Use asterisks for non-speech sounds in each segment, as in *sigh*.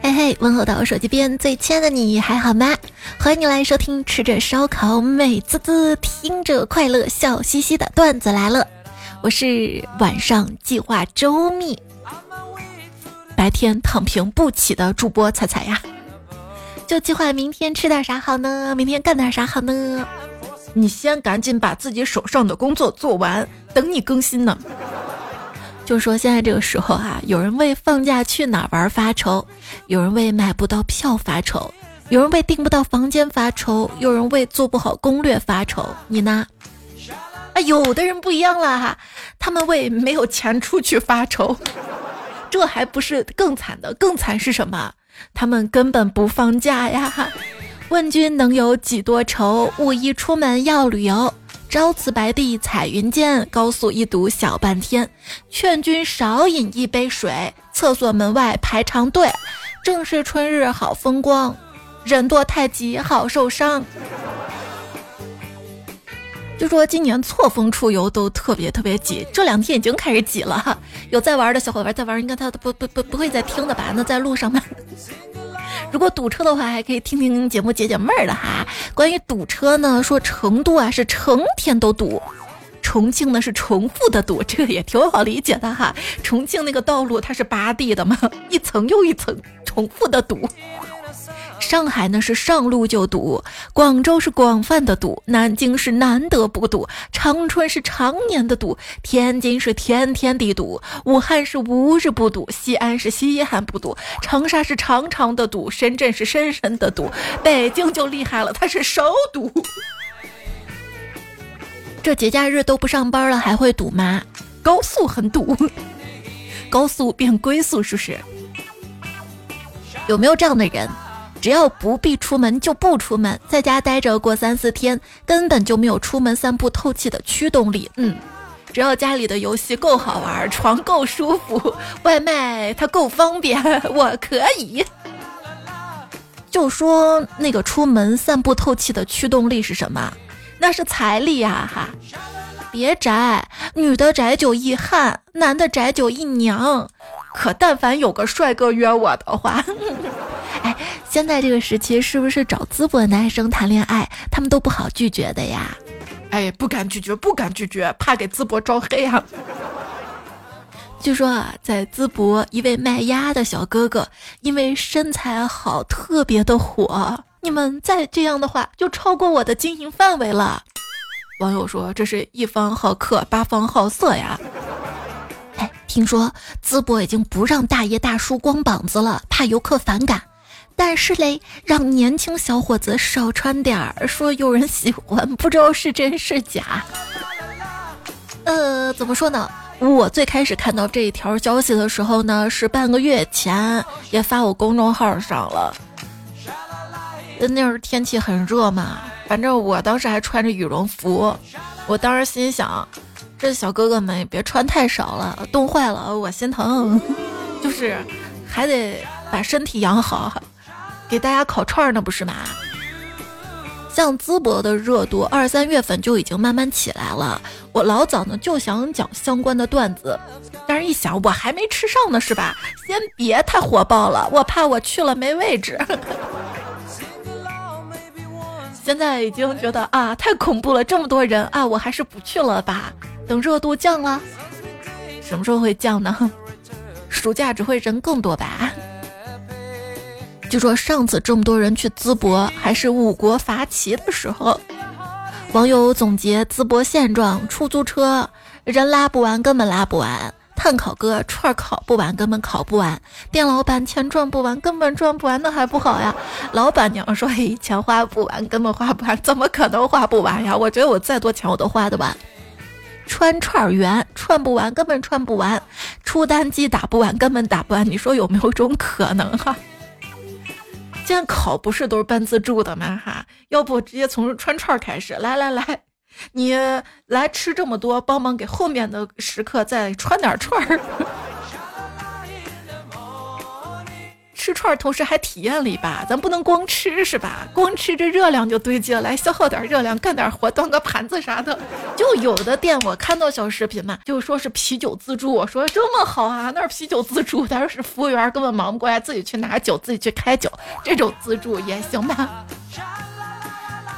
嘿嘿，问候到我手机边最亲爱的你还好吗？欢迎你来收听吃着烧烤美滋滋，听着快乐笑嘻嘻的段子来了。我是晚上计划周密，白天躺平不起的主播彩彩呀。就计划明天吃点啥好呢？明天干点啥好呢？你先赶紧把自己手上的工作做完，等你更新呢。就说现在这个时候哈，有人为放假去哪玩发愁，有人为买不到票发愁，有人为订不到房间发愁，有人为做不好攻略发愁。你呢？啊，有的人不一样了哈，他们为没有钱出去发愁。这还不是更惨的，更惨是什么？他们根本不放假呀！问君能有几多愁？五一出门要旅游。朝辞白帝彩云间，高速一堵小半天。劝君少饮一杯水，厕所门外排长队。正是春日好风光，人多太急好受伤。就说今年错峰出游都特别特别挤，这两天已经开始挤了哈。有在玩的小伙伴在玩，应该他不不不不会再听的吧？那在路上吗？*laughs* 如果堵车的话，还可以听听节目解解闷儿的哈。关于堵车呢，说成都啊是成天都堵，重庆呢是重复的堵，这个也挺好理解的哈。重庆那个道路它是八地的嘛，一层又一层重复的堵。上海呢是上路就堵，广州是广泛的堵，南京是难得不堵，长春是常年的堵，天津是天天的堵，武汉是无日不堵，西安是稀罕不堵，长沙是长长的堵，深圳是深深的堵，北京就厉害了，它是首堵。这节假日都不上班了，还会堵吗？高速很堵，高速变龟速是不是？有没有这样的人？只要不必出门就不出门，在家待着过三四天，根本就没有出门散步透气的驱动力。嗯，只要家里的游戏够好玩，床够舒服，*laughs* 外卖它够方便，我可以。*laughs* 就说那个出门散步透气的驱动力是什么？那是财力呀！哈，别宅，女的宅就一汉，男的宅就一娘。可但凡有个帅哥约我的话。*laughs* 哎，现在这个时期是不是找淄博男生谈恋爱，他们都不好拒绝的呀？哎，不敢拒绝，不敢拒绝，怕给淄博招黑啊。*laughs* 据说啊，在淄博，一位卖鸭的小哥哥因为身材好，特别的火。你们再这样的话，就超过我的经营范围了。网友说：“这是一方好客，八方好色呀。”听说淄博已经不让大爷大叔光膀子了，怕游客反感。但是嘞，让年轻小伙子少穿点儿，说有人喜欢，不知道是真是假。*laughs* 呃，怎么说呢？我最开始看到这一条消息的时候呢，是半个月前，也发我公众号上了。那会儿天气很热嘛，反正我当时还穿着羽绒服，我当时心想，这小哥哥们也别穿太少了，冻坏了我心疼，*laughs* 就是还得把身体养好。给大家烤串儿呢，不是吗？像淄博的热度，二三月份就已经慢慢起来了。我老早呢就想讲相关的段子，但是一想我还没吃上呢，是吧？先别太火爆了，我怕我去了没位置。*laughs* 现在已经觉得啊，太恐怖了，这么多人啊，我还是不去了吧。等热度降了，什么时候会降呢？暑假只会人更多吧。据说上次这么多人去淄博，还是五国伐齐的时候。网友总结淄博现状：出租车人拉不完，根本拉不完；碳烤哥串烤不完，根本烤不完；店老板钱赚不完，根本赚不完，那还不好呀？老板娘说：“嘿，钱花不完，根本花不完，怎么可能花不完呀？我觉得我再多钱我都花得完。”穿串圆串不完，根本串不完；出单机打不完，根本打不完。你说有没有种可能哈？*laughs* 现在考不是都是办自助的吗？哈，要不直接从串串开始，来来来，你来吃这么多，帮忙给后面的食客再串点串儿。吃串儿同时还体验了一把，咱不能光吃是吧？光吃这热量就堆积了，来消耗点热量，干点活，端个盘子啥的。就有的店我看到小视频嘛，就说是啤酒自助，我说这么好啊，那是啤酒自助，但是是服务员根本忙不过来，自己去拿酒，自己去开酒，这种自助也行吧？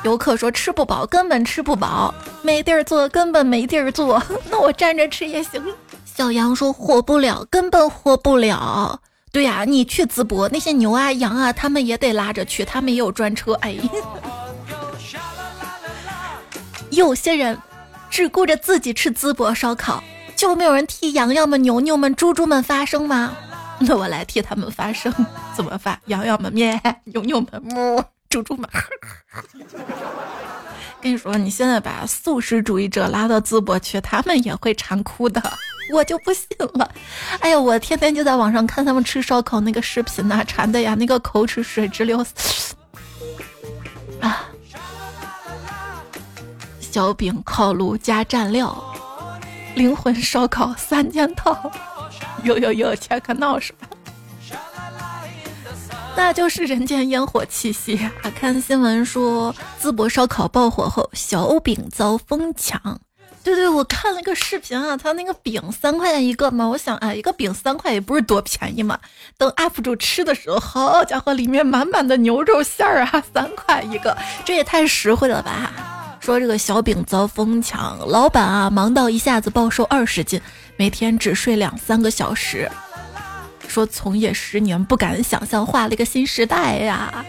游客说吃不饱，根本吃不饱，没地儿坐，根本没地儿坐，*laughs* 那我站着吃也行。小杨说活不了，根本活不了。对呀，你去淄博，那些牛啊羊啊，他们也得拉着去，他们也有专车。哎，有些人只顾着自己吃淄博烧烤，就没有人替羊羊们、牛牛们、猪猪们发声吗？*laughs* 那我来替他们发声，怎么发？羊羊们咩，*laughs* 牛牛们哞。猪猪们，跟你说，你现在把素食主义者拉到淄博去，他们也会馋哭的，我就不信了。哎呀，我天天就在网上看他们吃烧烤那个视频呐，馋的呀，那个口水水直流。啊，小饼烤炉加蘸料，灵魂烧烤三件套，有有有，切克闹是吧？那就是人间烟火气息啊！看新闻说，淄博烧烤爆火后，小饼遭疯抢。对对，我看了个视频啊，他那个饼三块钱一个嘛，我想啊，一个饼三块也不是多便宜嘛。等 UP 主吃的时候，好家伙，里面满满的牛肉馅儿啊，*laughs* 三块一个，这也太实惠了吧！说这个小饼遭疯抢，老板啊忙到一下子暴瘦二十斤，每天只睡两三个小时。说从业十年不敢想象，画了一个新时代呀！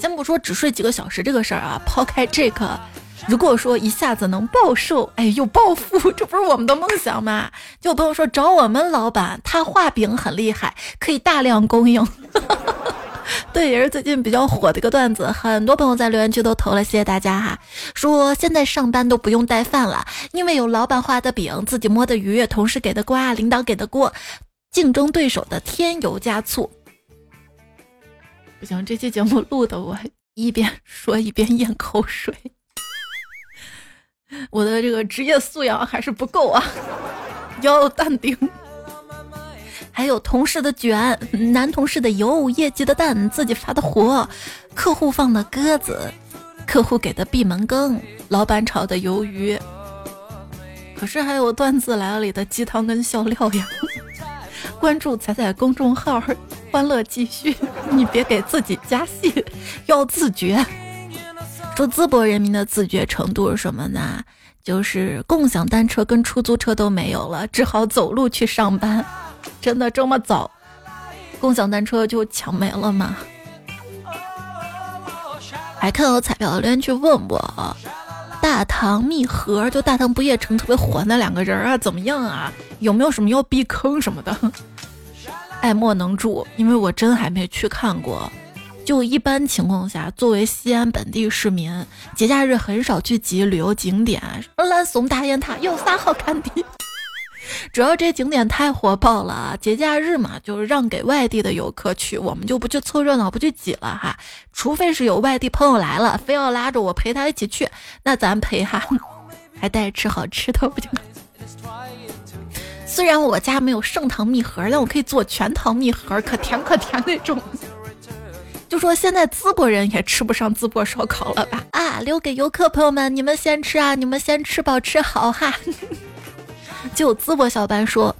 先不说只睡几个小时这个事儿啊，抛开这个，如果说一下子能暴瘦，哎，又暴富，*laughs* 这不是我们的梦想吗？就有朋友说找我们老板，他画饼很厉害，可以大量供应。*laughs* 对，也是最近比较火的一个段子，很多朋友在留言区都投了，谢谢大家哈。说现在上班都不用带饭了，因为有老板画的饼，自己摸的鱼，同事给的瓜，领导给的锅。竞争对手的添油加醋，不行，这期节目录的我一边说一边咽口水，*laughs* 我的这个职业素养还是不够啊，要淡定。还有同事的卷，男同事的油，业绩的蛋，自己发的火，客户放的鸽子，客户给的闭门羹，老板炒的鱿鱼。可是还有段子来了里的鸡汤跟笑料呀。*laughs* 关注彩彩公众号，欢乐继续。你别给自己加戏，要自觉。说淄博人民的自觉程度是什么呢？就是共享单车跟出租车都没有了，只好走路去上班。真的这么早，共享单车就抢没了吗？还看到彩票的留言去问我。大唐蜜盒就大唐不夜城特别火那两个人啊，怎么样啊？有没有什么要避坑什么的？爱莫能助，因为我真还没去看过。就一般情况下，作为西安本地市民，节假日很少去挤旅游景点。蓝松大雁塔有啥好看的？*laughs* 主要这景点太火爆了，节假日嘛，就是让给外地的游客去，我们就不去凑热闹，不去挤了哈。除非是有外地朋友来了，非要拉着我陪他一起去，那咱陪哈，*laughs* 还带吃好吃的不就。*laughs* 虽然我家没有盛唐蜜盒，但我可以做全糖蜜盒，可甜可甜那种。就说现在淄博人也吃不上淄博烧烤了吧？啊，留给游客朋友们，你们先吃啊，你们先吃饱吃好哈。*laughs* 就淄博小班说，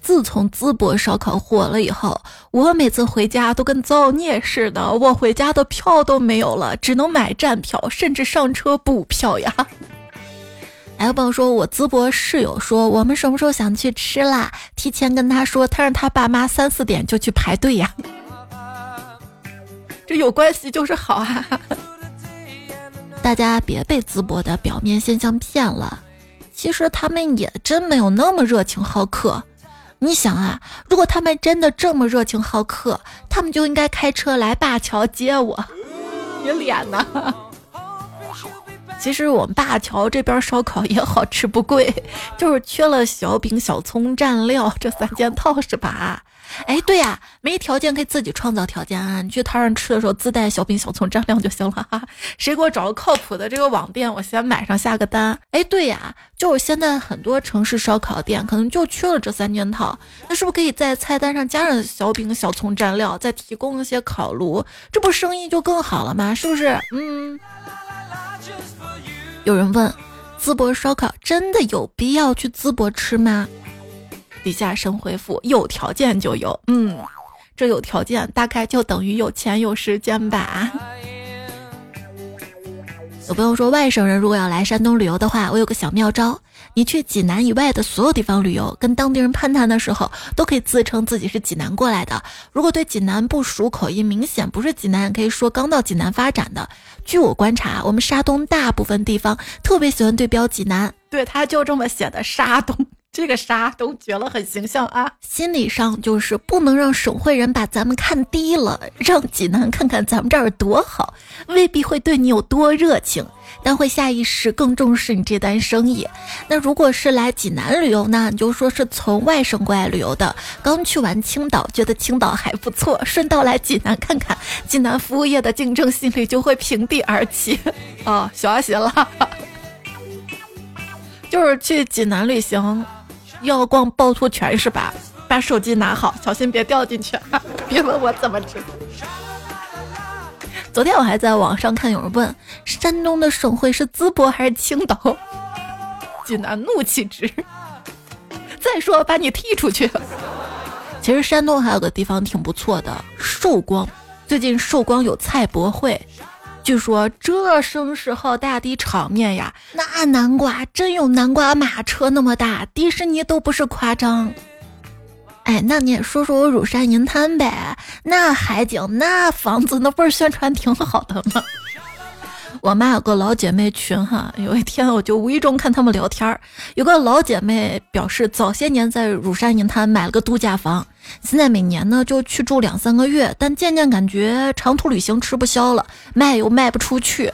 自从淄博烧烤火了以后，我每次回家都跟造孽似的，我回家的票都没有了，只能买站票，甚至上车补票呀。*laughs* 还有朋友说，我淄博室友说，我们什么时候想去吃啦？提前跟他说，他让他爸妈三四点就去排队呀。这有关系就是好啊！*laughs* 大家别被淄博的表面现象骗了。其实他们也真没有那么热情好客，你想啊，如果他们真的这么热情好客，他们就应该开车来灞桥接我。你脸呢？其实我们灞桥这边烧烤也好吃不贵，就是缺了小饼、小葱、蘸料这三件套是吧？哎，对呀，没条件可以自己创造条件啊！你去摊上吃的时候自带小饼小葱蘸料就行了哈。谁给我找个靠谱的这个网店，我先买上下个单。哎，对呀，就是现在很多城市烧烤店可能就缺了这三件套，那是不是可以在菜单上加上小饼小葱蘸料，再提供一些烤炉，这不生意就更好了吗？是不是？嗯。有人问，淄博烧烤真的有必要去淄博吃吗？底下神回复：有条件就有。嗯，这有条件大概就等于有钱有时间吧。有朋友说，外省人如果要来山东旅游的话，我有个小妙招：你去济南以外的所有地方旅游，跟当地人攀谈的时候，都可以自称自己是济南过来的。如果对济南不熟，口音明显不是济南，可以说刚到济南发展的。据我观察，我们山东大部分地方特别喜欢对标济南，对他就这么写的山东。这个啥都绝了，很形象啊！心理上就是不能让省会人把咱们看低了，让济南看看咱们这儿多好，未必会对你有多热情，但会下意识更重视你这单生意。那如果是来济南旅游呢？你就说是从外省过来旅游的，刚去完青岛，觉得青岛还不错，顺道来济南看看，济南服务业的竞争心理就会平地而起。哦，学习了，*laughs* 就是去济南旅行。要逛趵突泉是吧？把手机拿好，小心别掉进去。*laughs* 别问我怎么知。昨天我还在网上看有人问，山东的省会是淄博还是青岛？济南怒气值。再说把你踢出去。其实山东还有个地方挺不错的，寿光。最近寿光有菜博会。据说这声势浩大的场面呀，那南瓜真有南瓜马车那么大，迪士尼都不是夸张。哎，那你也说说我乳山银滩呗，那海景、那房子，那不是宣传挺好的吗？*laughs* 我妈有个老姐妹群哈，有一天我就无意中看他们聊天儿，有个老姐妹表示早些年在乳山银滩买了个度假房。现在每年呢就去住两三个月，但渐渐感觉长途旅行吃不消了，卖又卖不出去。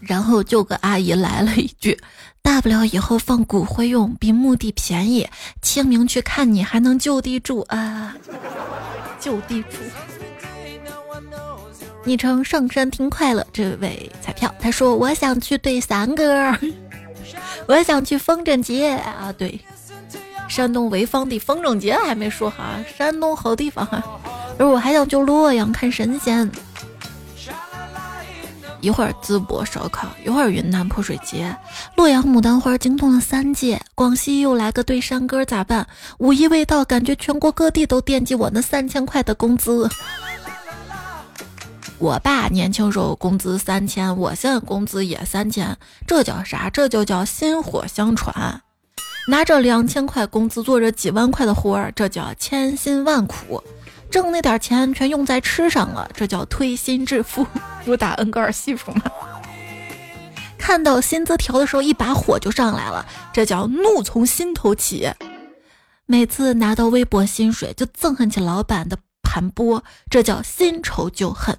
然后就个阿姨来了一句：“大不了以后放骨灰用，比墓地便宜。清明去看你还能就地住啊，就地住。”昵称上山听快乐这位彩票他说：“我想去对三哥，*laughs* 我想去风筝节啊，对。”山东潍坊的风筝节还没说哈，山东好地方哈。而我还想去洛阳看神仙。一会儿淄博烧烤，一会儿云南泼水节，洛阳牡丹花惊动了三界，广西又来个对山歌咋办？五一未到，感觉全国各地都惦记我那三千块的工资。我爸年轻时候工资三千，我现在工资也三千，这叫啥？这就叫薪火相传。拿着两千块工资做着几万块的活儿，这叫千辛万苦；挣那点钱全用在吃上了，这叫推心置腹。*laughs* 如打恩格尔系数吗？看到薪资条的时候，一把火就上来了，这叫怒从心头起。每次拿到微薄薪水，就憎恨起老板的盘剥，这叫新仇旧恨。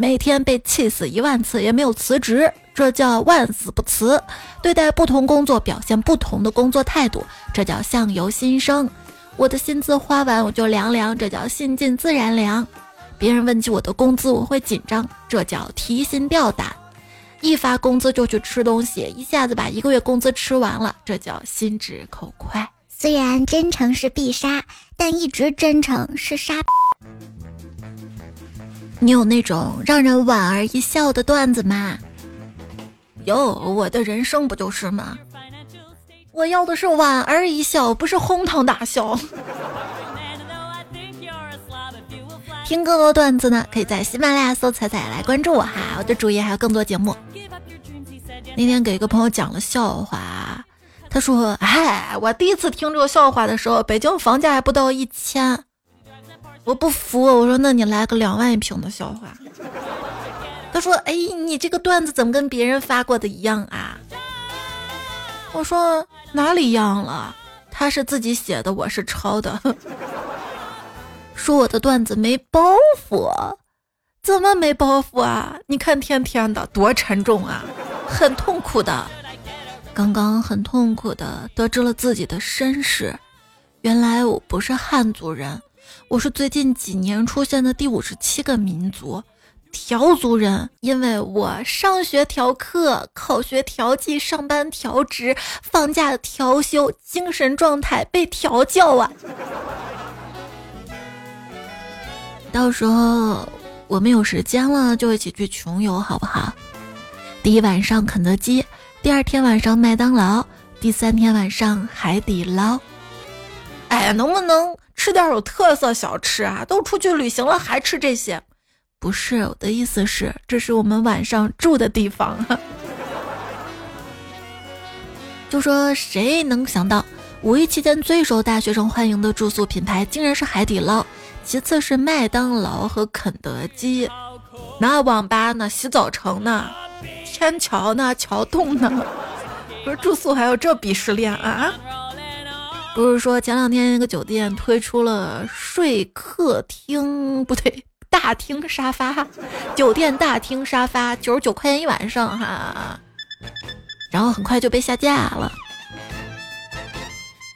每天被气死一万次也没有辞职，这叫万死不辞。对待不同工作，表现不同的工作态度，这叫相由心生。我的薪资花完我就凉凉，这叫心静自然凉。别人问起我的工资，我会紧张，这叫提心吊胆。一发工资就去吃东西，一下子把一个月工资吃完了，这叫心直口快。虽然真诚是必杀，但一直真诚是杀。你有那种让人莞尔一笑的段子吗？有，我的人生不就是吗？我要的是莞尔一笑，不是哄堂大笑。听更多段子呢，可以在喜马拉雅搜“彩彩”来关注我哈，我的主页还有更多节目。那天给一个朋友讲了笑话，他说：“哎，我第一次听这个笑话的时候，北京房价还不到一千。”我不服，我说那你来个两万一平的笑话。他说：“哎，你这个段子怎么跟别人发过的一样啊？”我说：“哪里一样了？他是自己写的，我是抄的。”说我的段子没包袱，怎么没包袱啊？你看天天的多沉重啊，很痛苦的。刚刚很痛苦的得知了自己的身世，原来我不是汉族人。我是最近几年出现的第五十七个民族。调族人，因为我上学调课、考学调剂、上班调职、放假调休，精神状态被调教啊！到时候我们有时间了，就一起去穷游，好不好？第一晚上肯德基，第二天晚上麦当劳，第三天晚上海底捞。哎呀，能不能吃点有特色小吃啊？都出去旅行了，还吃这些？不是我的意思是，这是我们晚上住的地方。*laughs* 就说谁能想到，五一期间最受大学生欢迎的住宿品牌，竟然是海底捞，其次是麦当劳和肯德基。那网吧呢？洗澡城呢？天桥呢？桥洞呢？*laughs* 不是住宿还有这鄙视链啊？不是说前两天那个酒店推出了睡客厅？不对。大厅沙发，酒店大厅沙发九十九块钱一晚上哈，然后很快就被下架了。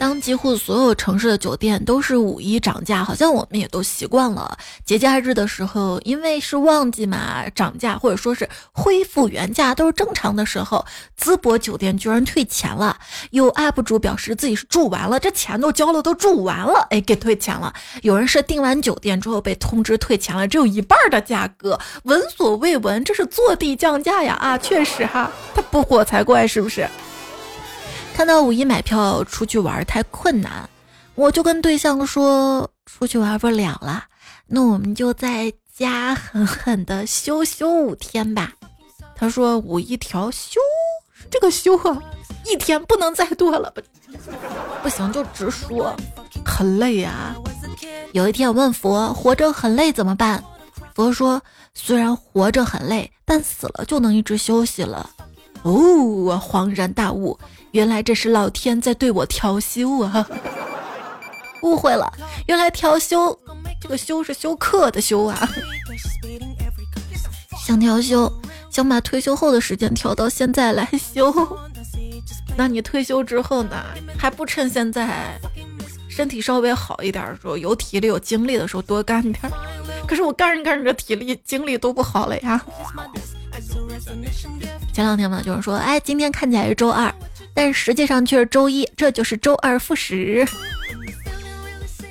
当几乎所有城市的酒店都是五一涨价，好像我们也都习惯了。节假日的时候，因为是旺季嘛，涨价或者说是恢复原价都是正常的时候。淄博酒店居然退钱了，有 UP 主表示自己是住完了，这钱都交了，都住完了，哎，给退钱了。有人是订完酒店之后被通知退钱了，只有一半的价格，闻所未闻，这是坐地降价呀！啊，确实哈，他不火才怪，是不是？看到五一买票出去玩太困难，我就跟对象说出去玩不了了，那我们就在家狠狠的休休五天吧。他说五一调休，这个休啊，一天不能再多了，不不行就直说，很累啊。有一天我问佛，活着很累怎么办？佛说，虽然活着很累，但死了就能一直休息了。哦，恍然大悟。原来这是老天在对我调休啊！*laughs* 误会了，原来调休这个休是休克的休啊！*laughs* 想调休，想把退休后的时间调到现在来休。*laughs* 那你退休之后呢？还不趁现在身体稍微好一点的时候，有体力有精力的时候多干点？可是我干着干着，体力精力都不好了呀！前两天嘛，有人说，哎，今天看起来是周二。但实际上却是周一，这就是周二复始。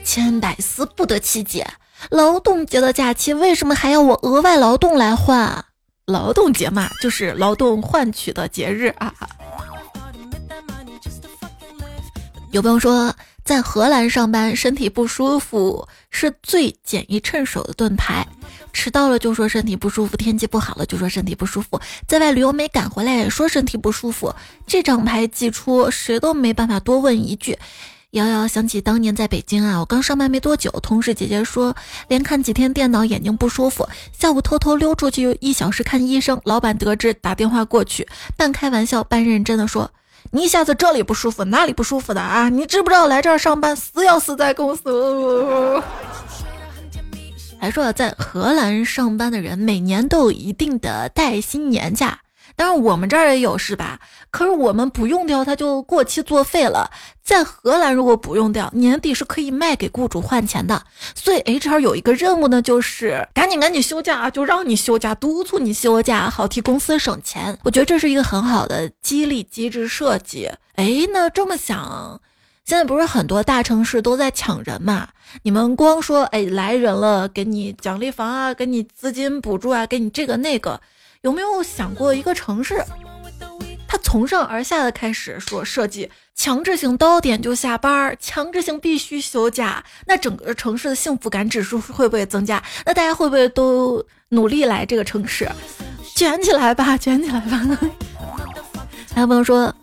千百思不得其解，劳动节的假期为什么还要我额外劳动来换？劳动节嘛，就是劳动换取的节日啊。有朋友说，在荷兰上班身体不舒服是最简易趁手的盾牌。迟到了就说身体不舒服，天气不好了就说身体不舒服，在外旅游没赶回来也说身体不舒服。这张牌寄出，谁都没办法多问一句。瑶瑶想起当年在北京啊，我刚上班没多久，同事姐姐说连看几天电脑眼睛不舒服，下午偷偷溜出去一小时看医生。老板得知打电话过去，半开玩笑半认真的说：“你一下子这里不舒服，哪里不舒服的啊？你知不知道来这儿上班死要死在公司？” *laughs* 还说在荷兰上班的人每年都有一定的带薪年假，当然我们这儿也有是吧？可是我们不用掉，它就过期作废了。在荷兰如果不用掉，年底是可以卖给雇主换钱的。所以 HR 有一个任务呢，就是赶紧赶紧休假，就让你休假，督促你休假，好替公司省钱。我觉得这是一个很好的激励机制设计。哎，那这么想。现在不是很多大城市都在抢人嘛？你们光说哎来人了，给你奖励房啊，给你资金补助啊，给你这个那个，有没有想过一个城市，他从上而下的开始说设计强制性到点就下班，强制性必须休假，那整个城市的幸福感指数会不会增加？那大家会不会都努力来这个城市？卷起来吧，卷起来吧！*laughs* 还有朋友说。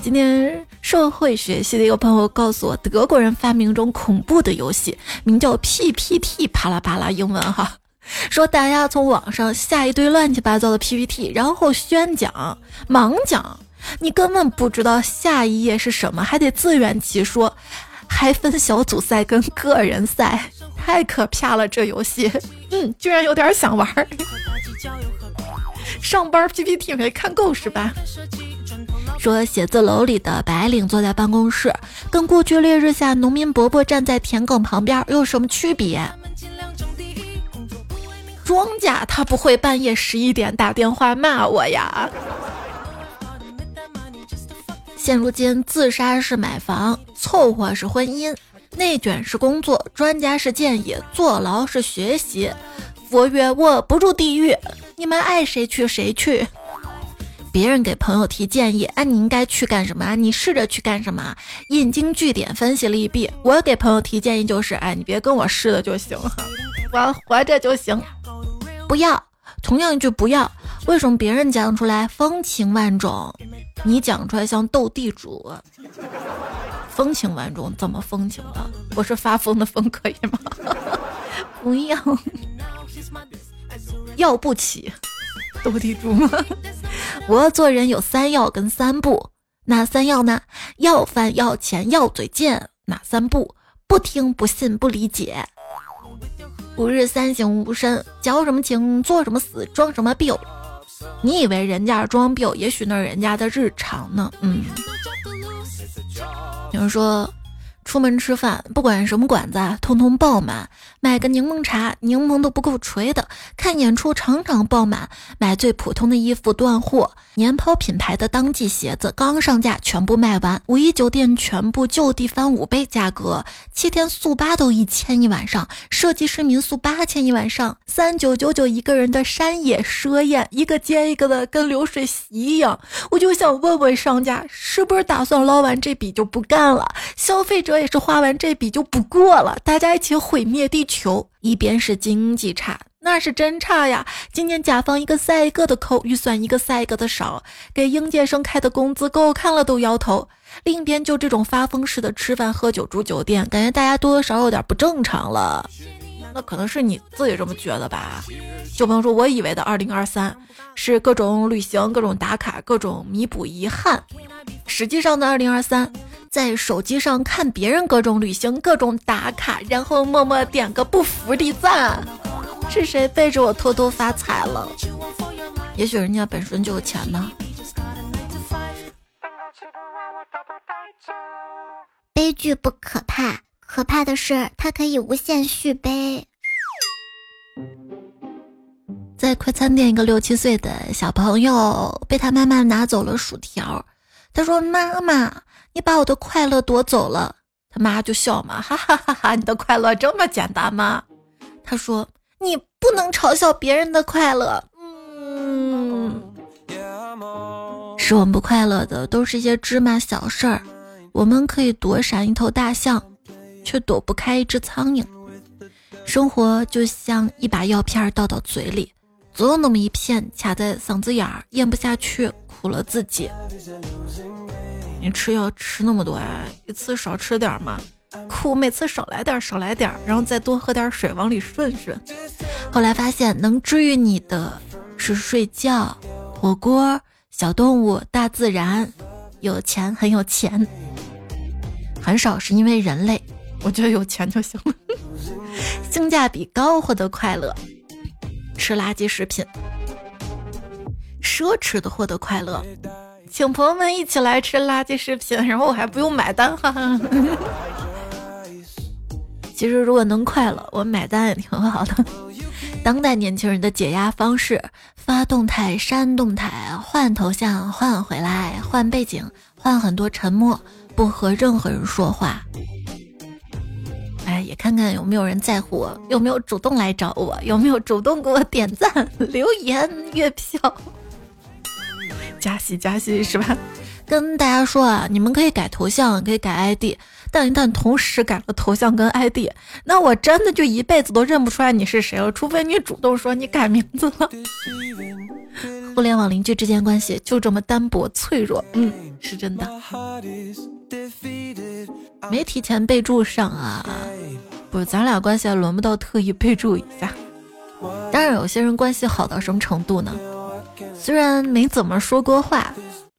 今天社会学系的一个朋友告诉我，德国人发明一种恐怖的游戏，名叫 PPT，啪啦啪啦，英文哈，*laughs* 说大家从网上下一堆乱七八糟的 PPT，然后宣讲、盲讲，你根本不知道下一页是什么，还得自圆其说，还分小组赛跟个人赛，*laughs* 太可怕了！这游戏，*laughs* 嗯，居然有点想玩。上班 PPT 没看够是吧？说写字楼里的白领坐在办公室，跟过去烈日下农民伯伯站在田埂旁边有什么区别？庄稼他不会半夜十一点打电话骂我呀。现如今，自杀是买房，凑合是婚姻，内卷是工作，专家是建议，坐牢是学习。佛曰：我不入地狱，你们爱谁去谁去。别人给朋友提建议，哎，你应该去干什么啊？你试着去干什么？引经据典，分析利弊。我给朋友提建议就是，哎，你别跟我试了就行了，我活着就行。不要，同样一句不要，为什么别人讲出来风情万种，你讲出来像斗地主？风情万种怎么风情的？我是发疯的疯，可以吗？*laughs* 不要，*laughs* 要不起。斗地主吗？*laughs* 我做人有三要跟三不，哪三要呢？要饭要钱要嘴贱。哪三不？不听不信不理解。吾日三省吾身，交什么情做什么死，装什么逼？你以为人家装逼，也许那是人家的日常呢。嗯，有人说。出门吃饭，不管什么馆子，通通爆满。买个柠檬茶，柠檬都不够锤的。看演出，场场爆满。买最普通的衣服，断货。年抛品牌的当季鞋子刚上架，全部卖完。五一酒店全部就地翻五倍价格，七天速八都一千一晚上。设计师民宿八千一晚上，三九九九一个人的山野奢宴，一个接一个的跟流水席一样。我就想问问商家，是不是打算捞完这笔就不干了？消费者。也是花完这笔就不过了，大家一起毁灭地求。一边是经济差，那是真差呀！今年甲方一个赛一个的抠，预算一个赛一个的少，给应届生开的工资够看了都摇头。另一边就这种发疯式的吃饭喝酒住酒店，感觉大家多多少少有点不正常了。那可能是你自己这么觉得吧？就比方说，我以为的二零二三是各种旅行、各种打卡、各种弥补遗憾，实际上的二零二三。在手机上看别人各种旅行、各种打卡，然后默默点个不服的赞，是谁背着我偷偷发财了？也许人家本身就有钱呢。悲剧不可怕，可怕的是它可以无限续杯。在快餐店，一个六七岁的小朋友被他妈妈拿走了薯条，他说：“妈妈。”你把我的快乐夺走了，他妈就笑嘛，哈哈哈哈！你的快乐这么简单吗？他说你不能嘲笑别人的快乐，嗯，使我们不快乐的都是一些芝麻小事儿。我们可以躲闪一头大象，却躲不开一只苍蝇。生活就像一把药片倒到嘴里，总有那么一片卡在嗓子眼儿，咽不下去，苦了自己。你吃药吃那么多啊，一次少吃点嘛，苦每次少来点，少来点，然后再多喝点水往里顺顺。后来发现能治愈你的是睡觉、火锅、小动物、大自然，有钱很有钱，很少是因为人类。我觉得有钱就行了，性价比高获得快乐，吃垃圾食品，奢侈的获得快乐。请朋友们一起来吃垃圾食品，然后我还不用买单，哈哈。*laughs* 其实如果能快乐，我买单也挺好的。当代年轻人的解压方式：发动态、删动态、换头像、换回来、换背景、换很多沉默，不和任何人说话。哎，也看看有没有人在乎我，有没有主动来找我，有没有主动给我点赞、*laughs* 留言、月票。加戏加戏是吧？跟大家说啊，你们可以改头像，可以改 ID，但一旦同时改了头像跟 ID，那我真的就一辈子都认不出来你是谁了。除非你主动说你改名字了。互联网邻居之间关系就这么单薄脆弱，嗯，是真的。没提前备注上啊，不是，咱俩关系还轮不到特意备注一下。当然，有些人关系好到什么程度呢？虽然没怎么说过话，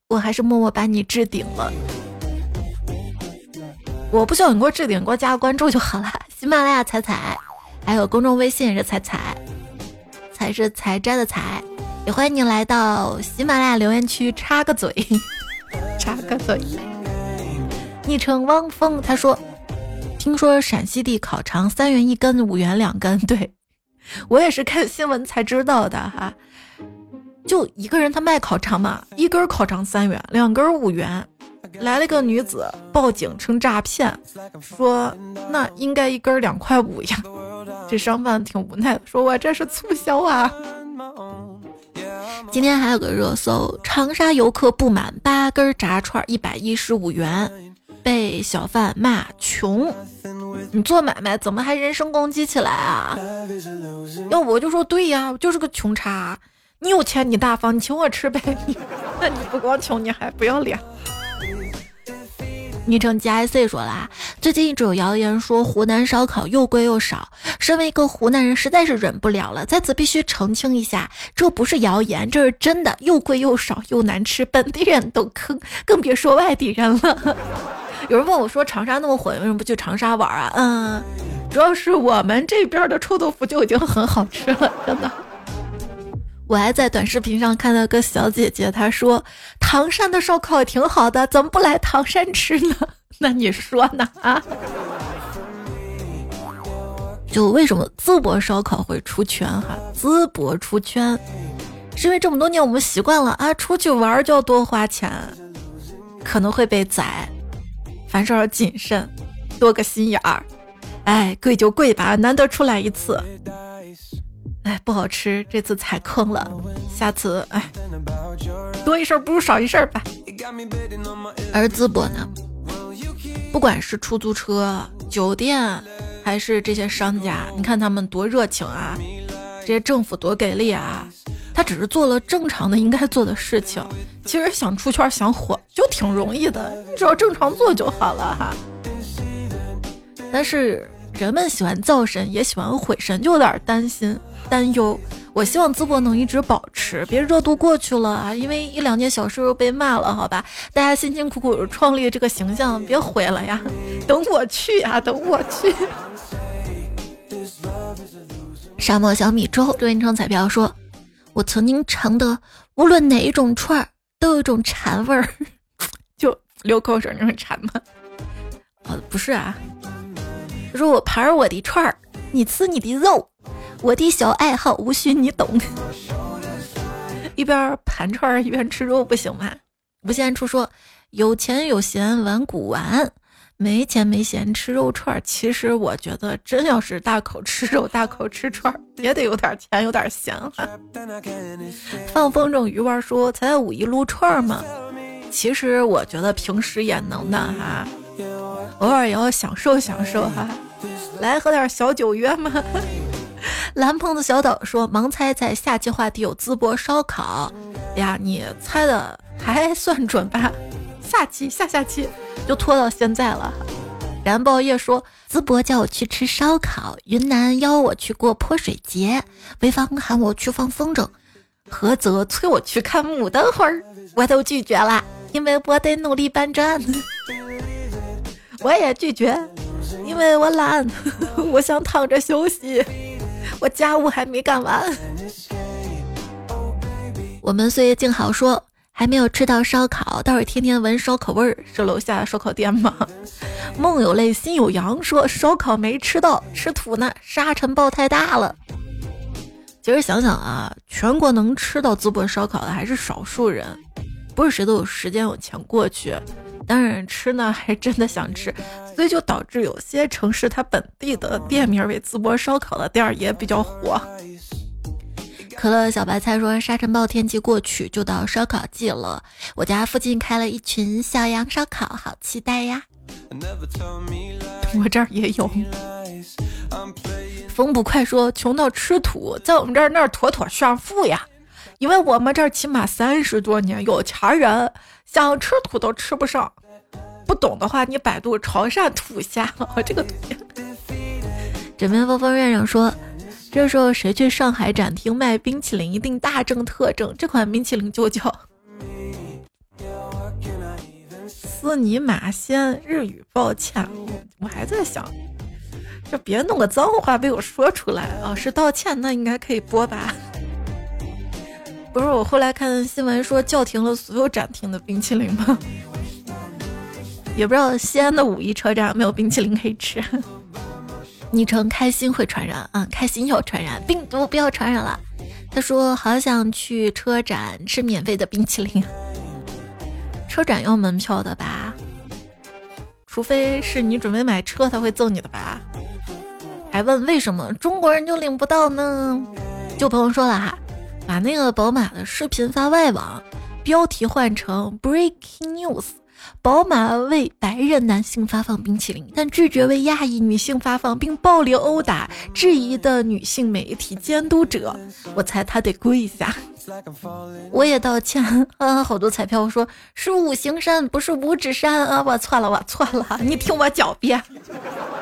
我还是默默把你置顶了。我不需要你给我置顶，给我加个关注就好了。喜马拉雅彩彩，还有公众微信也是彩彩，彩是采摘的采。也欢迎你来到喜马拉雅留言区插个嘴。*laughs* 插个嘴。昵称汪峰，他说：“听说陕西地烤肠三元一根，五元两根。”对我也是看新闻才知道的哈。就一个人他卖烤肠嘛，一根烤肠三元，两根五元。来了个女子报警称诈骗，说那应该一根两块五呀。这商贩挺无奈的，说我这是促销啊。今天还有个热搜，长沙游客不满八根炸串一百一十五元，被小贩骂穷。你做买卖怎么还人身攻击起来啊？要我就说对呀，我就是个穷叉。你有钱你大方，你请我吃呗。*laughs* 那你不光穷，你还不要脸。昵称 G I C 说啦，最近一直有谣言说湖南烧烤又贵又少。身为一个湖南人，实在是忍不了了，在此必须澄清一下，这不是谣言，这是真的，又贵又少又难吃，本地人都坑，更别说外地人了。有人问我说，长沙那么火，为什么不去长沙玩啊？嗯，主要是我们这边的臭豆腐就已经很好吃了，真的。我还在短视频上看到个小姐姐，她说唐山的烧烤挺好的，怎么不来唐山吃呢？*laughs* 那你说呢？啊？就为什么淄博烧烤会出圈？哈，淄博出圈，是因为这么多年我们习惯了啊，出去玩就要多花钱，可能会被宰，凡事要谨慎，多个心眼儿。哎，贵就贵吧，难得出来一次。哎，不好吃，这次踩坑了，下次哎，多一事不如少一事吧。而淄博呢，不管是出租车、酒店，还是这些商家，你看他们多热情啊，这些政府多给力啊，他只是做了正常的应该做的事情。其实想出圈、想火就挺容易的，你只要正常做就好了哈。但是人们喜欢造神，也喜欢毁神，就有点担心。担忧，我希望淄博能一直保持，别热度过去了啊！因为一两件小事又被骂了，好吧？大家辛辛苦苦创立这个形象，别毁了呀！*laughs* 等我去啊，等我去。沙漠小米粥周云成彩票说：“我曾经尝的，无论哪一种串儿，都有一种馋味儿，*laughs* 就流口水那种馋吗？”哦，不是啊，说我盘我的串儿，你吃你的肉。我的小爱好无需你懂，*laughs* 一边盘串一边吃肉不行吗？吴先初说有钱有闲玩古玩，没钱没闲吃肉串。其实我觉得真要是大口吃肉大口吃串，也得有点钱有点闲哈。放风筝鱼丸说才五一撸串嘛，其实我觉得平时也能的哈，偶尔也要享受享受哈。来喝点小酒约吗？蓝胖子小岛说：“盲猜猜，下期话题有淄博烧烤。呀，你猜的还算准吧？下期下下期就拖到现在了。”燃爆夜说：“淄博叫我去吃烧烤，云南邀我去过泼水节，潍坊喊我去放风筝，菏泽催我去看牡丹花儿，我都拒绝了，因为我得努力搬砖。*laughs* 我也拒绝，因为我懒，*laughs* 我想躺着休息。”我家务还没干完。我们岁月静好说还没有吃到烧烤，倒是天天闻烧烤味儿。是楼下烧烤店吗？*laughs* 梦有泪心有阳说烧烤没吃到，吃土呢。沙尘暴太大了。其实想想啊，全国能吃到淄博烧烤的还是少数人，不是谁都有时间有钱过去。当然吃呢，还真的想吃，所以就导致有些城市它本地的店名为淄博烧烤的店儿也比较火。可乐小白菜说：“沙尘暴天气过去，就到烧烤季了。我家附近开了一群小羊烧烤，好期待呀！*laughs* 我这儿也有。”风不快说：“穷到吃土，在我们这儿那儿妥妥炫富呀，因为我们这儿起码三十多年，有钱人想吃土都吃不上。”不懂的话，你百度潮汕土虾，我这个土。枕边风风院长说，这时候谁去上海展厅卖冰淇淋，一定大挣特挣。这款冰淇淋就叫斯尼马仙。日语抱歉，我还在想，就别弄个脏话被我说出来啊！是道歉，那应该可以播吧？不是，我后来看新闻说叫停了所有展厅的冰淇淋吗？*laughs* 也不知道西安的五一车站没有冰淇淋可以吃。昵称开心会传染啊，开心要传染，病毒不要传染了。他说好想去车展吃免费的冰淇淋。车展要门票的吧？除非是你准备买车，他会赠你的吧？还问为什么中国人就领不到呢？就朋友说了哈，把那个宝马的视频发外网，标题换成 Breaking News。宝马为白人男性发放冰淇淋，但拒绝为亚裔女性发放，并暴力殴打质疑的女性媒体监督者。我猜他得跪下。我也道歉啊！好多彩票说是五行山，不是五指山啊！我错了，我错了，你听我狡辩，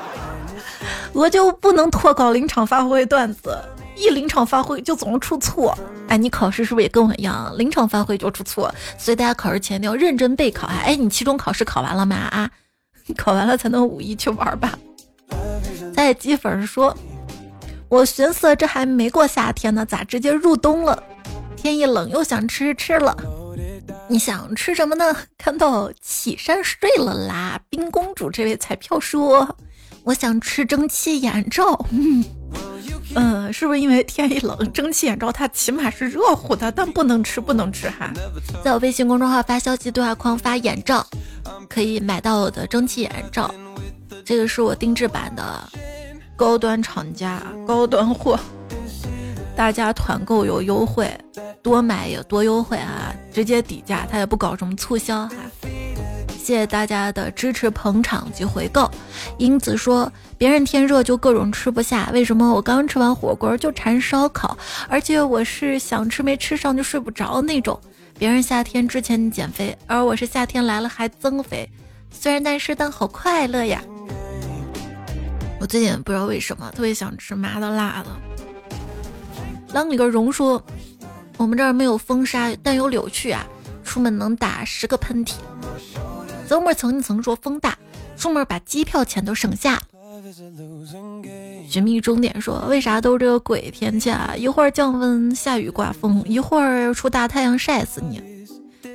*laughs* 我就不能脱稿临场发挥段子。一临场发挥就总是出错，哎，你考试是不是也跟我一样，临场发挥就出错？所以大家考试前一定要认真备考。哎，你期中考试考完了吗？啊，*laughs* 考完了才能五一去玩吧。在积粉说，我寻思这还没过夏天呢，咋直接入冬了？天一冷又想吃吃了。你想吃什么呢？看到启山睡了啦，冰公主这位彩票说，我想吃蒸汽眼罩。嗯。嗯，是不是因为天一冷，蒸汽眼罩它起码是热乎的，但不能吃，不能吃哈。在我微信公众号发消息对话框发眼罩，可以买到我的蒸汽眼罩，这个是我定制版的，高端厂家，高端货，大家团购有优惠，多买也多优惠啊，直接底价，他也不搞什么促销哈。谢谢谢大家的支持、捧场及回购。英子说：“别人天热就各种吃不下，为什么我刚吃完火锅就馋烧烤？而且我是想吃没吃上就睡不着那种。别人夏天之前减肥，而我是夏天来了还增肥。虽然但是但好快乐呀！我最近不知道为什么特别想吃麻的辣的。”啷里个荣说：“我们这儿没有风沙，但有柳絮啊，出门能打十个喷嚏。”曾默曾经曾说风大，出门把机票钱都省下。寻觅终点说为啥都是这个鬼天气啊？一会儿降温下雨刮风，一会儿出大太阳晒死你。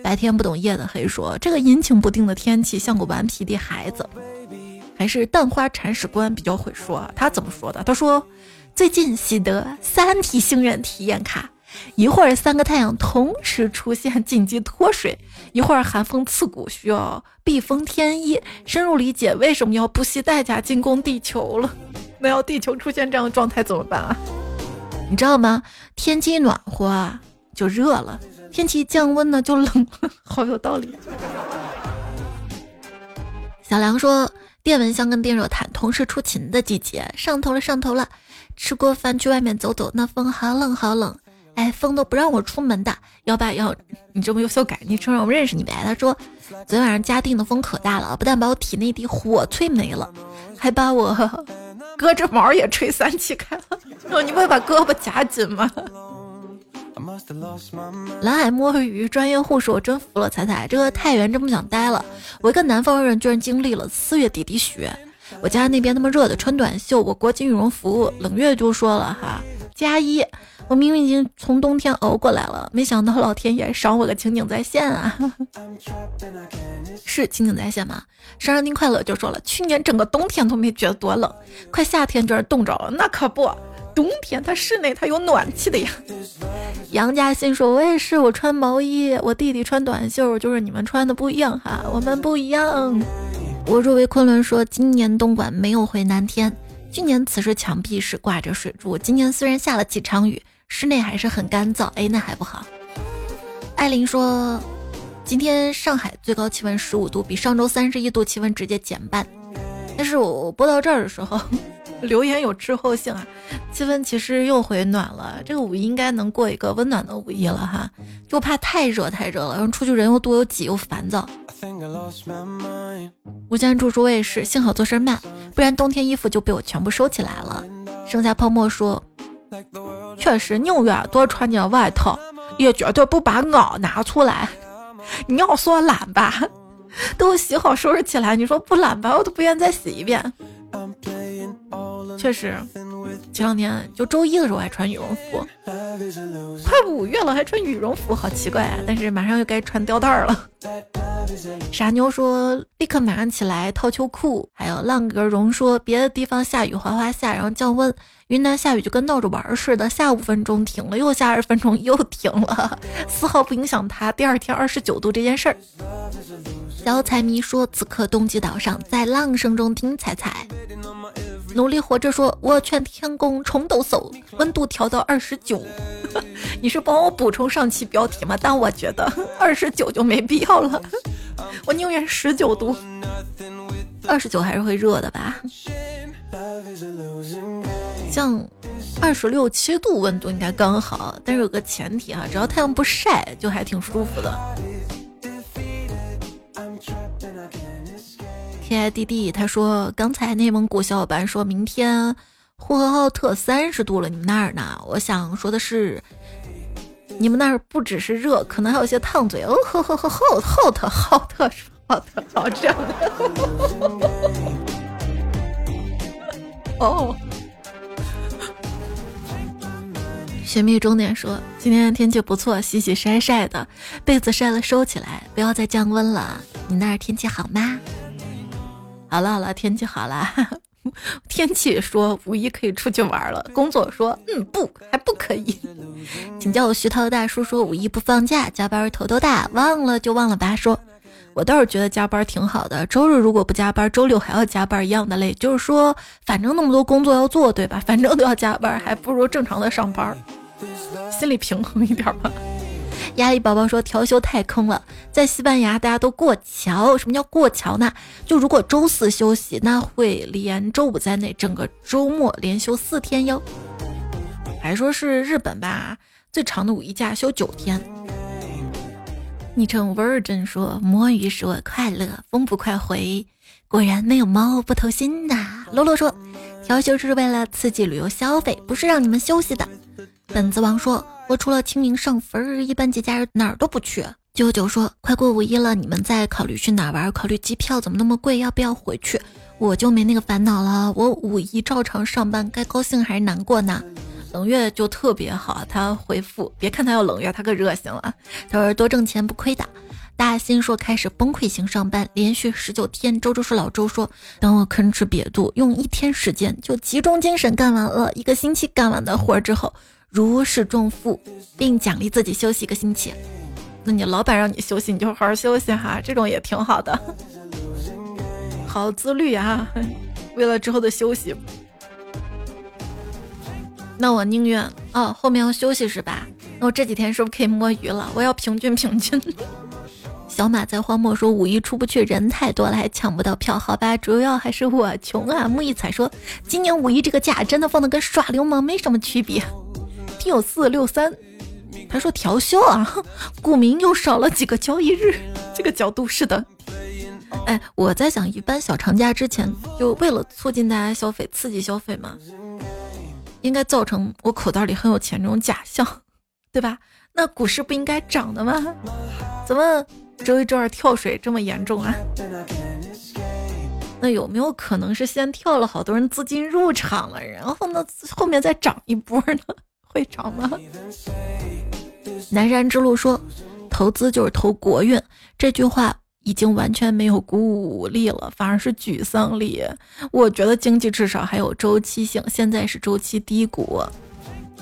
白天不懂夜的黑说这个阴晴不定的天气像个顽皮的孩子。还是蛋花铲屎官比较会说，他怎么说的？他说最近喜得三体星人体验卡。一会儿三个太阳同时出现，紧急脱水；一会儿寒风刺骨，需要避风添衣。深入理解为什么要不惜代价进攻地球了。那要地球出现这样的状态怎么办啊？你知道吗？天气暖和啊就热了，天气降温呢就冷了，*laughs* 好有道理。小梁说，电蚊香跟电热毯同时出勤的季节，上头了上头了。吃过饭去外面走走，那风好冷好冷。哎，风都不让我出门的，要不要你这么优秀，改昵称让我们认识你呗？他说，昨天晚上嘉定的风可大了，不但把我体内的火吹没了，还把我 *laughs* 胳肢毛也吹散起开了。说你不会把胳膊夹紧吗？蓝海摸鱼专业护士，我真服了彩彩，这个太原真不想待了。我一个南方人，居然经历了四月底的雪。我家那边那么热的，穿短袖，我裹紧羽绒服，冷月就说了哈，加一。我明明已经从冬天熬过来了，没想到老天爷赏我个情景再现啊！*laughs* 是情景再现吗？生日您快乐就说了，去年整个冬天都没觉得多冷，快夏天居然冻着了，那可不，冬天它室内它有暖气的呀。*laughs* 杨嘉欣说，我也是，我穿毛衣，我弟弟穿短袖，就是你们穿的不一样哈，我们不一样。我若为昆仑说，今年东莞没有回南天，去年此时墙壁是挂着水珠，今年虽然下了几场雨。室内还是很干燥，哎，那还不好。艾琳说，今天上海最高气温十五度，比上周三十一度气温直接减半。但是我播到这儿的时候，*laughs* 留言有滞后性啊，气温其实又回暖了。这个五一应该能过一个温暖的五一了哈，就怕太热太热了，然后出去人又多又挤又烦躁。无间住说我也是，幸好做事慢，不然冬天衣服就被我全部收起来了。剩下泡沫说。确实，宁愿多穿件外套，也绝对不把袄拿出来。你要说懒吧，都洗好收拾起来。你说不懒吧，我都不愿再洗一遍。确实，前两天就周一的时候还穿羽绒服，快五月了还穿羽绒服，好奇怪啊！但是马上又该穿吊带了。*laughs* 傻妞说立刻马上起来套秋裤。还有浪格荣说别的地方下雨哗哗下，然后降温。云南下雨就跟闹着玩似的，下五分钟停了，又下二十分钟又停了，丝毫不影响他第二天二十九度这件事儿。小彩迷说此刻冬季岛上在浪声中听彩彩。努力活着说，我劝天公重抖擞，温度调到二十九。*laughs* 你是帮我补充上期标题吗？但我觉得 *laughs* 二十九就没必要了，我宁愿十九度。二十九还是会热的吧？像二十六七度温度应该刚好，但是有个前提哈，只要太阳不晒，就还挺舒服的。T I D D 他说，刚才内蒙古小伙伴说明天呼和浩特三十度了，你们那儿呢？我想说的是，你们那儿不只是热，可能还有些烫嘴。哦呵呵呵，浩浩特浩特浩特好这样的。哦。雪蜜终点说，今天天气不错，洗洗晒晒的，被子晒了收起来，不要再降温了。你那儿天气好吗？好了好了，天气好了。*laughs* 天气说五一可以出去玩了，工作说嗯不还不可以。请叫我徐涛大叔说五一不放假，加班头都大，忘了就忘了吧。说我倒是觉得加班挺好的，周日如果不加班，周六还要加班一样的累。就是说反正那么多工作要做，对吧？反正都要加班，还不如正常的上班，心里平衡一点吧。压力宝宝说调休太坑了，在西班牙大家都过桥。什么叫过桥呢？就如果周四休息，那会连周五在内，整个周末连休四天哟。还说是日本吧，最长的五一假休九天。昵称 Virgin 说摸鱼使我快乐，风不快回，果然没有猫不偷心呐。罗罗说调休是为了刺激旅游消费，不是让你们休息的。本子王说。我除了清明上坟儿，一般节假日哪儿都不去。舅舅说：“快过五一了，你们在考虑去哪儿玩？考虑机票怎么那么贵？要不要回去？”我就没那个烦恼了，我五一照常上班，该高兴还是难过呢？冷月就特别好，他回复：“别看他要冷月，他可热心了。”他说：“多挣钱不亏的。”大新说：“开始崩溃型上班，连续十九天。”周周说：“老周说，等我吭哧瘪肚，用一天时间就集中精神干完了一个星期干完的活儿之后。”如释重负，并奖励自己休息一个星期。那你老板让你休息，你就好好休息哈，这种也挺好的。*laughs* 好自律啊，*laughs* 为了之后的休息。那我宁愿哦，后面要休息是吧？那我这几天是不是可以摸鱼了？我要平均平均。*laughs* 小马在荒漠说五一出不去，人太多了，还抢不到票。好吧，主要还是我穷啊。木易彩说，今年五一这个假真的放的跟耍流氓没什么区别。听友四六三，他说调休啊，*laughs* 股民又少了几个交易日。*laughs* 这个角度是的。哎，我在想，一般小长假之前，就为了促进大家消费、刺激消费嘛，应该造成我口袋里很有钱这种假象，*laughs* 对吧？那股市不应该涨的吗？怎么周一、周二跳水这么严重啊？那有没有可能是先跳了好多人资金入场了，然后呢，后面再涨一波呢？会涨吗？南山之路说，投资就是投国运，这句话已经完全没有鼓舞力了，反而是沮丧力。我觉得经济至少还有周期性，现在是周期低谷。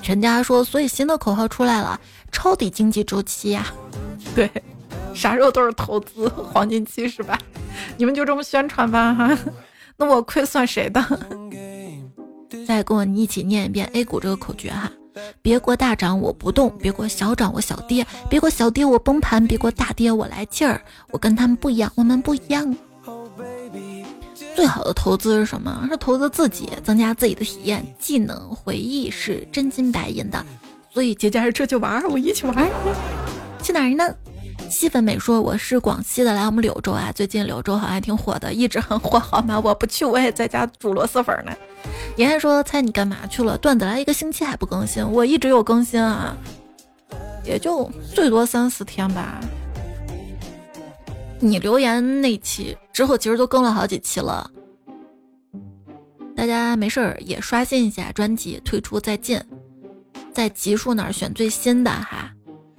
陈家说，所以新的口号出来了，抄底经济周期呀。对，啥时候都是投资黄金期是吧？*laughs* 你们就这么宣传吧哈。那我亏算谁的？再跟我一起念一遍 A 股这个口诀哈。别过大涨我不动，别过小涨我小跌，别过小跌我崩盘，别过大跌我来劲儿。我跟他们不一样，我们不一样。最好的投资是什么？是投资自己，增加自己的体验、技能、回忆，是真金白银的。所以节假日出去玩，我一起玩。去哪儿呢？细粉美说我是广西的，来我们柳州啊。最近柳州好像挺火的，一直很火，好吗？我不去，我也在家煮螺蛳粉呢。妍妍说：“猜你干嘛去了？段子来一个星期还不更新，我一直有更新啊，也就最多三四天吧。你留言那期之后，其实都更了好几期了。大家没事儿也刷新一下专辑，退出再进，在集数那儿选最新的哈。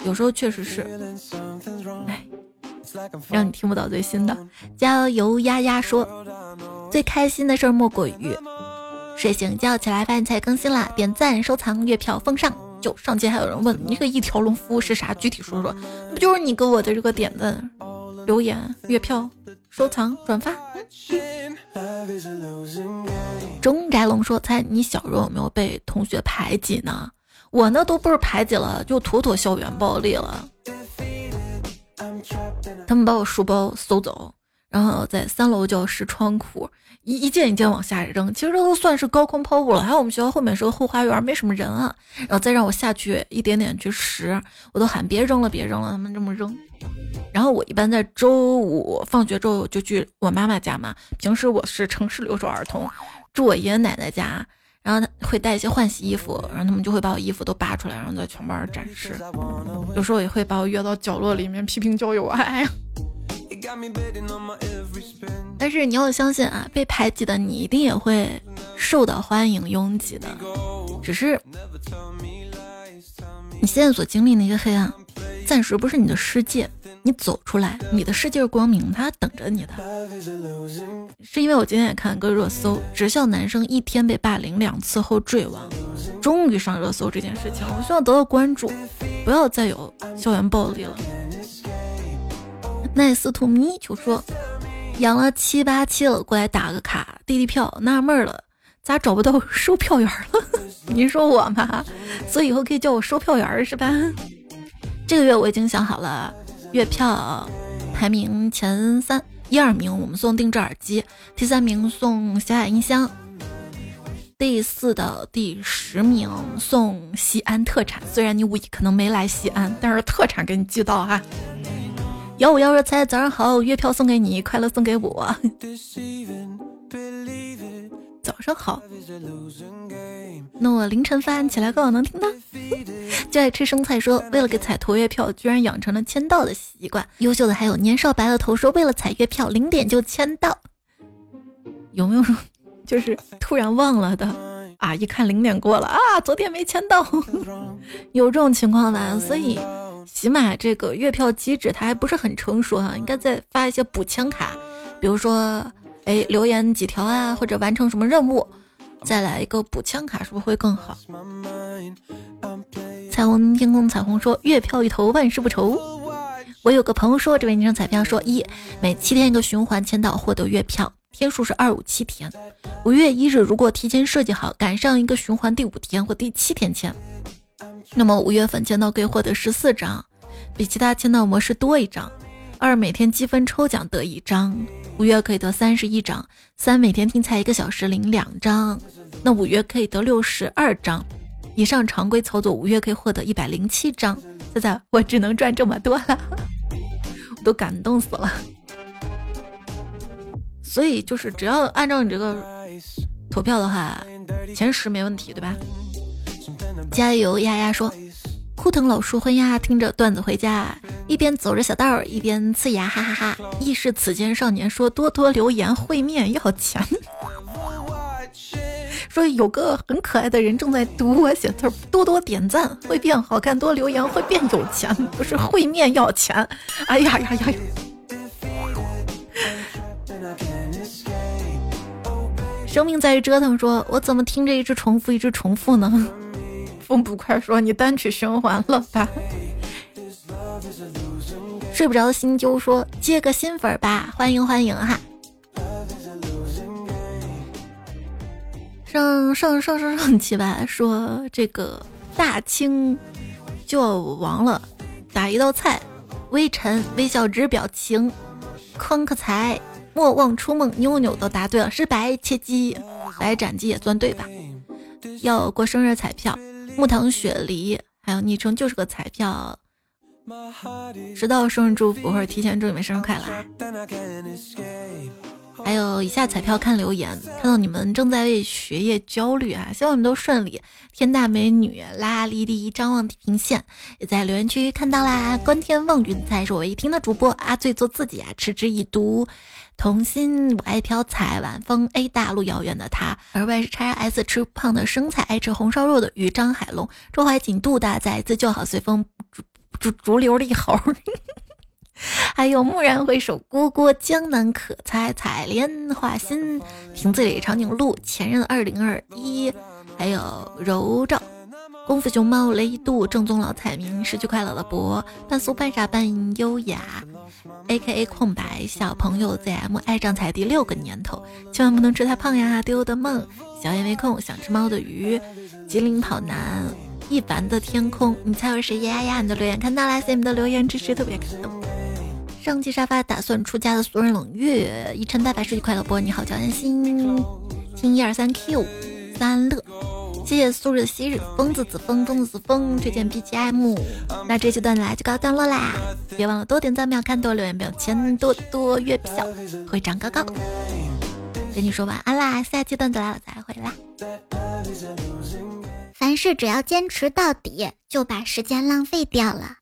有时候确实是，哎，让你听不到最新的。加油丫丫说，最开心的事莫过于睡醒觉起来发现才更新啦，点赞收藏月票奉上。就上期还有人问你这个一条龙服务是啥，具体说说，不就是你给我的这个点赞、留言、月票、收藏、转发？钟宅龙说：“猜你小时候有没有被同学排挤呢？我呢都不是排挤了，就妥妥校园暴力了。他们把我书包搜走，然后在三楼教室窗户一一件一件往下扔。其实这都算是高空抛物了。还有我们学校后面是个后花园，没什么人啊。然后再让我下去一点点去拾，我都喊别扔了，别扔了，他们这么扔。”然后我一般在周五放学之后就去我妈妈家嘛。平时我是城市留守儿童，住我爷爷奶奶家，然后他会带一些换洗衣服，然后他们就会把我衣服都扒出来，然后在全班展示。有时候也会把我约到角落里面批评交友啊。哎！但是你要相信啊，被排挤的你一定也会受到欢迎、拥挤的，只是你现在所经历那些黑暗。暂时不是你的世界，你走出来，你的世界是光明，它等着你的。是因为我今天也看个热搜，职校男生一天被霸凌两次后坠亡，终于上热搜这件事情，我希望得到关注，不要再有校园暴力了。奈斯图咪就说，养了七八期了，过来打个卡，滴滴票，纳闷了，咋找不到售票员了？*laughs* 您说我吗？所以以后可以叫我售票员是吧？*laughs* 这个月我已经想好了，月票排名前三，一二名我们送定制耳机，第三名送小雅音箱，第四到第十名送西安特产。虽然你五一可能没来西安，但是特产给你寄到哈。幺五幺热菜，早上好，月票送给你，快乐送给我。早上好，那我凌晨翻起来刚好能听到。就爱吃生菜说，为了给彩头月票，居然养成了签到的习惯。优秀的还有年少白了头说，为了彩月票，零点就签到。有没有说 *laughs* 就是突然忘了的啊？一看零点过了啊，昨天没签到，*laughs* 有这种情况吧？所以起码这个月票机制它还不是很成熟啊，应该再发一些补签卡，比如说。哎，留言几条啊，或者完成什么任务，再来一个补枪卡，是不是会更好？彩虹天空，彩虹说月票一头，万事不愁。我有个朋友说，这位昵称彩票说一每七天一个循环签到获得月票，天数是二五七天。五月一日如果提前设计好，赶上一个循环第五天或第七天签，那么五月份签到可以获得十四张，比其他签到模式多一张。二每天积分抽奖得一张。五月可以得三十一张，三每天听才一个小时领两张，那五月可以得六十二张，以上常规操作五月可以获得一百零七张。仔仔，我只能赚这么多了，我都感动死了。所以就是只要按照你这个投票的话，前十没问题，对吧？加油，丫丫说。枯藤老树昏鸦，听着段子回家，一边走着小道儿，一边呲牙，哈哈哈！亦是此间少年说，多多留言会面要钱。*laughs* 说有个很可爱的人正在读我写字，多多点赞会变好看，多留言会变有钱，不是会面要钱。哎呀呀呀！生命在于折腾，说我怎么听着一直重复，一直重复呢？风不快说：“你单曲循环了吧？”睡不着的心揪说：“接个新粉吧，欢迎欢迎哈！”上上上上上期吧，说这个大清就要亡了，打一道菜，微尘微笑之表情，匡克才莫忘初梦，妞妞都答对了，是白切鸡，白斩鸡也算对吧？要过生日彩票。木糖雪梨，还有昵称就是个彩票，直到生日祝福或者提前祝你们生日快乐。还有以下彩票看留言，看到你们正在为学业焦虑啊，希望你们都顺利。天大美女拉丽丽张望地平线也在留言区看到啦。观天望云彩是我唯一听的主播阿醉做自己啊，嗤之以鼻。童心，我爱飘彩，晚风 A 大陆遥远的他，而外是叉 S 吃胖的生菜，爱吃红烧肉的鱼张海龙，周怀瑾杜大崽自就好随风逐逐逐流的一猴。还有蓦然回首，锅锅江南可采采莲花心，亭子里长颈鹿，前任二零二一，还有柔照。功夫熊猫雷度正宗老彩民失去快乐的博半俗半傻半优雅，A K A 空白小朋友 Z M 爱上彩第六个年头，千万不能吃太胖呀！丢的梦小眼没空想吃猫的鱼，吉林跑男一凡的天空，你猜我是谁呀呀？你的留言看到了谢谢你们的留言支持特别感动。上期沙发打算出家的俗人冷月，一尘大白失去快乐波，你好，叫安心，听一二三 Q 三乐。谢谢素日昔日疯子子疯疯子子疯推荐 BGM，那这期段子来就告段落啦！别忘了多点赞、秒看、多留言、不用钱、多多月票会长高高。跟你说晚安啦，下期段子来了再回来。凡事只要坚持到底，就把时间浪费掉了。